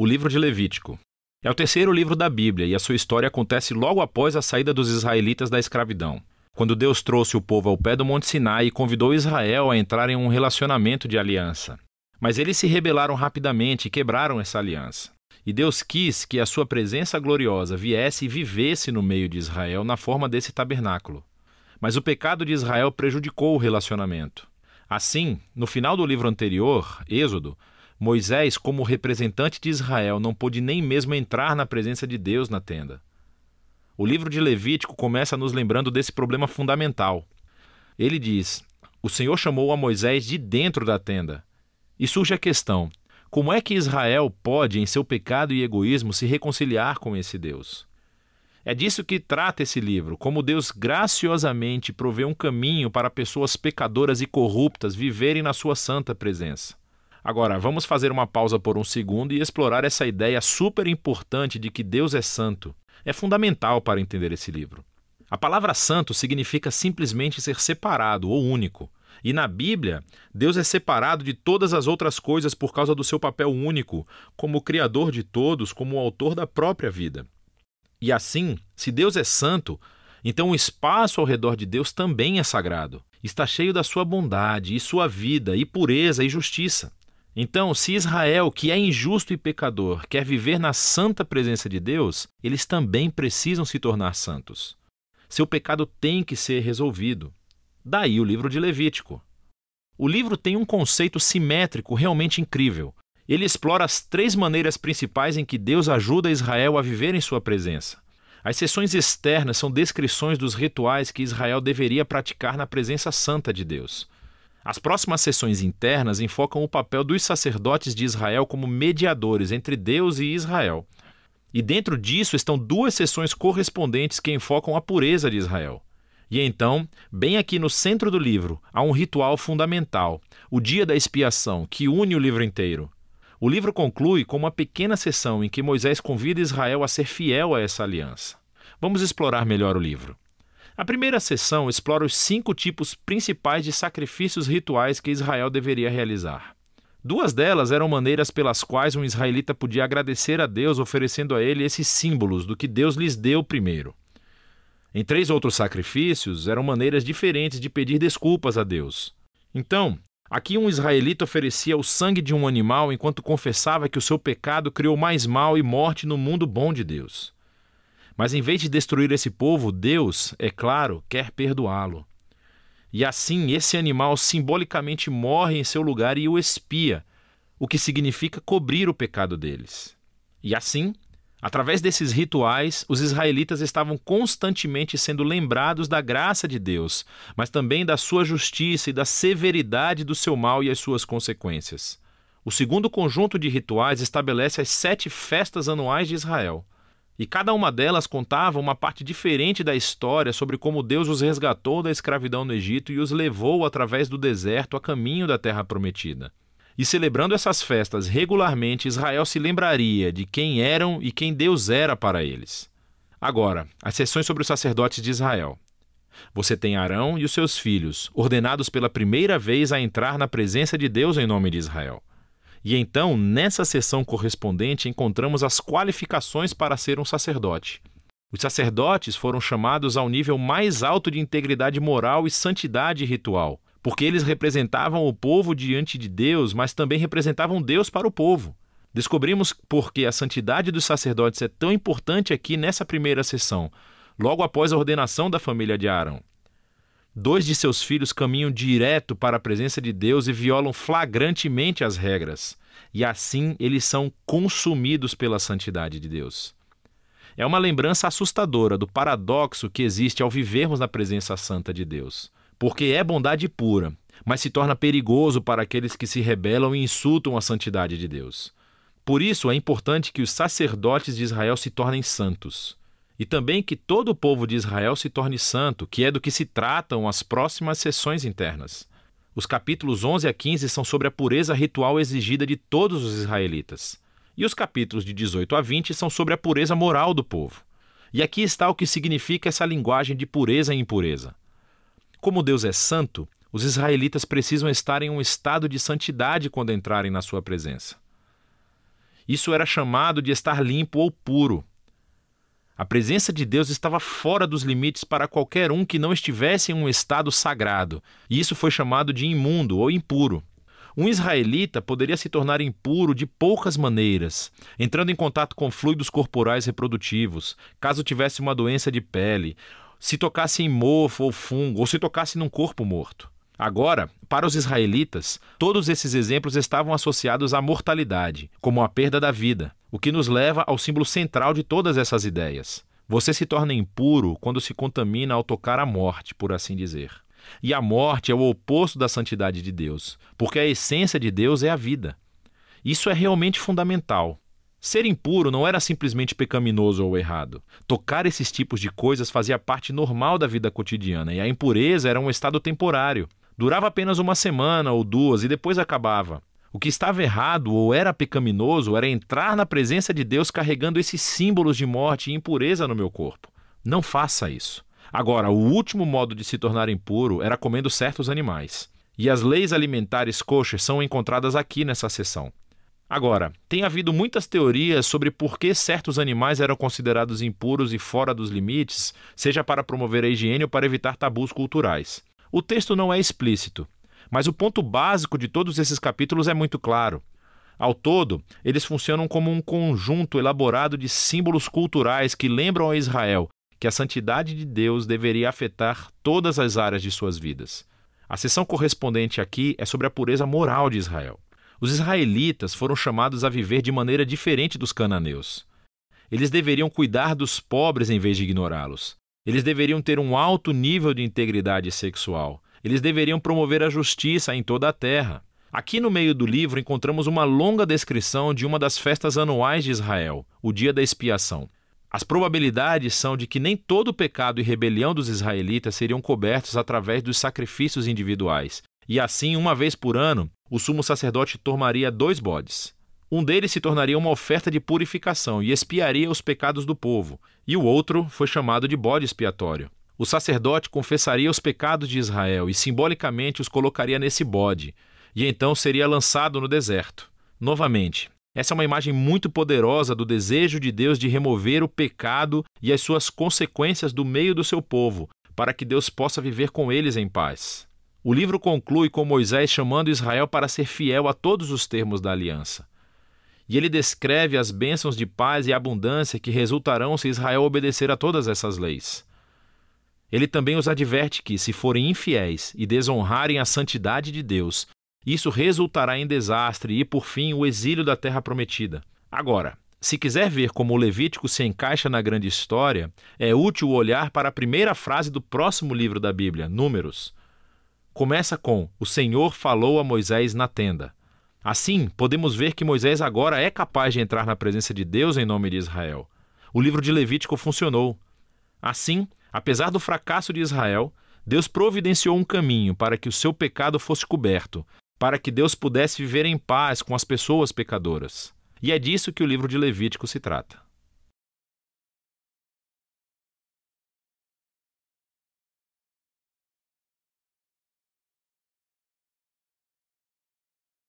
O livro de Levítico. É o terceiro livro da Bíblia e a sua história acontece logo após a saída dos israelitas da escravidão, quando Deus trouxe o povo ao pé do Monte Sinai e convidou Israel a entrar em um relacionamento de aliança. Mas eles se rebelaram rapidamente e quebraram essa aliança. E Deus quis que a sua presença gloriosa viesse e vivesse no meio de Israel na forma desse tabernáculo. Mas o pecado de Israel prejudicou o relacionamento. Assim, no final do livro anterior, Êxodo, Moisés, como representante de Israel, não pôde nem mesmo entrar na presença de Deus na tenda. O livro de Levítico começa nos lembrando desse problema fundamental. Ele diz: O Senhor chamou a Moisés de dentro da tenda. E surge a questão: como é que Israel pode, em seu pecado e egoísmo, se reconciliar com esse Deus? É disso que trata esse livro, como Deus graciosamente provê um caminho para pessoas pecadoras e corruptas viverem na sua santa presença. Agora, vamos fazer uma pausa por um segundo e explorar essa ideia super importante de que Deus é santo. É fundamental para entender esse livro. A palavra santo significa simplesmente ser separado ou único. E na Bíblia, Deus é separado de todas as outras coisas por causa do seu papel único, como Criador de todos, como autor da própria vida. E assim, se Deus é santo, então o espaço ao redor de Deus também é sagrado. Está cheio da sua bondade e sua vida e pureza e justiça. Então, se Israel, que é injusto e pecador, quer viver na santa presença de Deus, eles também precisam se tornar santos. Seu pecado tem que ser resolvido. Daí o livro de Levítico. O livro tem um conceito simétrico realmente incrível. Ele explora as três maneiras principais em que Deus ajuda Israel a viver em sua presença. As sessões externas são descrições dos rituais que Israel deveria praticar na presença santa de Deus. As próximas sessões internas enfocam o papel dos sacerdotes de Israel como mediadores entre Deus e Israel. E dentro disso estão duas sessões correspondentes que enfocam a pureza de Israel. E então, bem aqui no centro do livro, há um ritual fundamental, o dia da expiação, que une o livro inteiro. O livro conclui com uma pequena sessão em que Moisés convida Israel a ser fiel a essa aliança. Vamos explorar melhor o livro. A primeira sessão explora os cinco tipos principais de sacrifícios rituais que Israel deveria realizar. Duas delas eram maneiras pelas quais um israelita podia agradecer a Deus oferecendo a ele esses símbolos do que Deus lhes deu primeiro. Em três outros sacrifícios eram maneiras diferentes de pedir desculpas a Deus. Então, aqui um israelita oferecia o sangue de um animal enquanto confessava que o seu pecado criou mais mal e morte no mundo bom de Deus. Mas em vez de destruir esse povo, Deus, é claro, quer perdoá-lo. E assim esse animal simbolicamente morre em seu lugar e o espia, o que significa cobrir o pecado deles. E assim, através desses rituais, os israelitas estavam constantemente sendo lembrados da graça de Deus, mas também da sua justiça e da severidade do seu mal e as suas consequências. O segundo conjunto de rituais estabelece as sete festas anuais de Israel. E cada uma delas contava uma parte diferente da história sobre como Deus os resgatou da escravidão no Egito e os levou através do deserto a caminho da terra prometida. E celebrando essas festas regularmente, Israel se lembraria de quem eram e quem Deus era para eles. Agora, as sessões sobre os sacerdotes de Israel. Você tem Arão e os seus filhos, ordenados pela primeira vez a entrar na presença de Deus em nome de Israel. E então, nessa sessão correspondente, encontramos as qualificações para ser um sacerdote. Os sacerdotes foram chamados ao nível mais alto de integridade moral e santidade ritual, porque eles representavam o povo diante de Deus, mas também representavam Deus para o povo. Descobrimos por que a santidade dos sacerdotes é tão importante aqui nessa primeira sessão, logo após a ordenação da família de Arão. Dois de seus filhos caminham direto para a presença de Deus e violam flagrantemente as regras, e assim eles são consumidos pela santidade de Deus. É uma lembrança assustadora do paradoxo que existe ao vivermos na presença santa de Deus, porque é bondade pura, mas se torna perigoso para aqueles que se rebelam e insultam a santidade de Deus. Por isso é importante que os sacerdotes de Israel se tornem santos e também que todo o povo de Israel se torne santo, que é do que se tratam as próximas sessões internas. Os capítulos 11 a 15 são sobre a pureza ritual exigida de todos os israelitas, e os capítulos de 18 a 20 são sobre a pureza moral do povo. E aqui está o que significa essa linguagem de pureza e impureza. Como Deus é santo, os israelitas precisam estar em um estado de santidade quando entrarem na sua presença. Isso era chamado de estar limpo ou puro. A presença de Deus estava fora dos limites para qualquer um que não estivesse em um estado sagrado, e isso foi chamado de imundo ou impuro. Um israelita poderia se tornar impuro de poucas maneiras, entrando em contato com fluidos corporais reprodutivos, caso tivesse uma doença de pele, se tocasse em mofo ou fungo, ou se tocasse num corpo morto. Agora, para os israelitas, todos esses exemplos estavam associados à mortalidade, como a perda da vida, o que nos leva ao símbolo central de todas essas ideias. Você se torna impuro quando se contamina ao tocar a morte, por assim dizer. E a morte é o oposto da santidade de Deus, porque a essência de Deus é a vida. Isso é realmente fundamental. Ser impuro não era simplesmente pecaminoso ou errado. Tocar esses tipos de coisas fazia parte normal da vida cotidiana, e a impureza era um estado temporário. Durava apenas uma semana ou duas e depois acabava. O que estava errado ou era pecaminoso era entrar na presença de Deus carregando esses símbolos de morte e impureza no meu corpo. Não faça isso. Agora, o último modo de se tornar impuro era comendo certos animais. E as leis alimentares coxas são encontradas aqui nessa seção. Agora, tem havido muitas teorias sobre por que certos animais eram considerados impuros e fora dos limites, seja para promover a higiene ou para evitar tabus culturais. O texto não é explícito, mas o ponto básico de todos esses capítulos é muito claro. Ao todo, eles funcionam como um conjunto elaborado de símbolos culturais que lembram a Israel que a santidade de Deus deveria afetar todas as áreas de suas vidas. A seção correspondente aqui é sobre a pureza moral de Israel. Os israelitas foram chamados a viver de maneira diferente dos cananeus. Eles deveriam cuidar dos pobres em vez de ignorá-los. Eles deveriam ter um alto nível de integridade sexual. Eles deveriam promover a justiça em toda a terra. Aqui no meio do livro encontramos uma longa descrição de uma das festas anuais de Israel, o Dia da Expiação. As probabilidades são de que nem todo o pecado e rebelião dos israelitas seriam cobertos através dos sacrifícios individuais, e assim, uma vez por ano, o sumo sacerdote tomaria dois bodes. Um deles se tornaria uma oferta de purificação e expiaria os pecados do povo, e o outro foi chamado de bode expiatório. O sacerdote confessaria os pecados de Israel e simbolicamente os colocaria nesse bode, e então seria lançado no deserto. Novamente, essa é uma imagem muito poderosa do desejo de Deus de remover o pecado e as suas consequências do meio do seu povo, para que Deus possa viver com eles em paz. O livro conclui com Moisés chamando Israel para ser fiel a todos os termos da aliança. E ele descreve as bênçãos de paz e abundância que resultarão se Israel obedecer a todas essas leis. Ele também os adverte que, se forem infiéis e desonrarem a santidade de Deus, isso resultará em desastre e, por fim, o exílio da terra prometida. Agora, se quiser ver como o Levítico se encaixa na grande história, é útil olhar para a primeira frase do próximo livro da Bíblia, Números. Começa com: O Senhor falou a Moisés na tenda. Assim, podemos ver que Moisés agora é capaz de entrar na presença de Deus em nome de Israel. O livro de Levítico funcionou. Assim, apesar do fracasso de Israel, Deus providenciou um caminho para que o seu pecado fosse coberto, para que Deus pudesse viver em paz com as pessoas pecadoras. E é disso que o livro de Levítico se trata.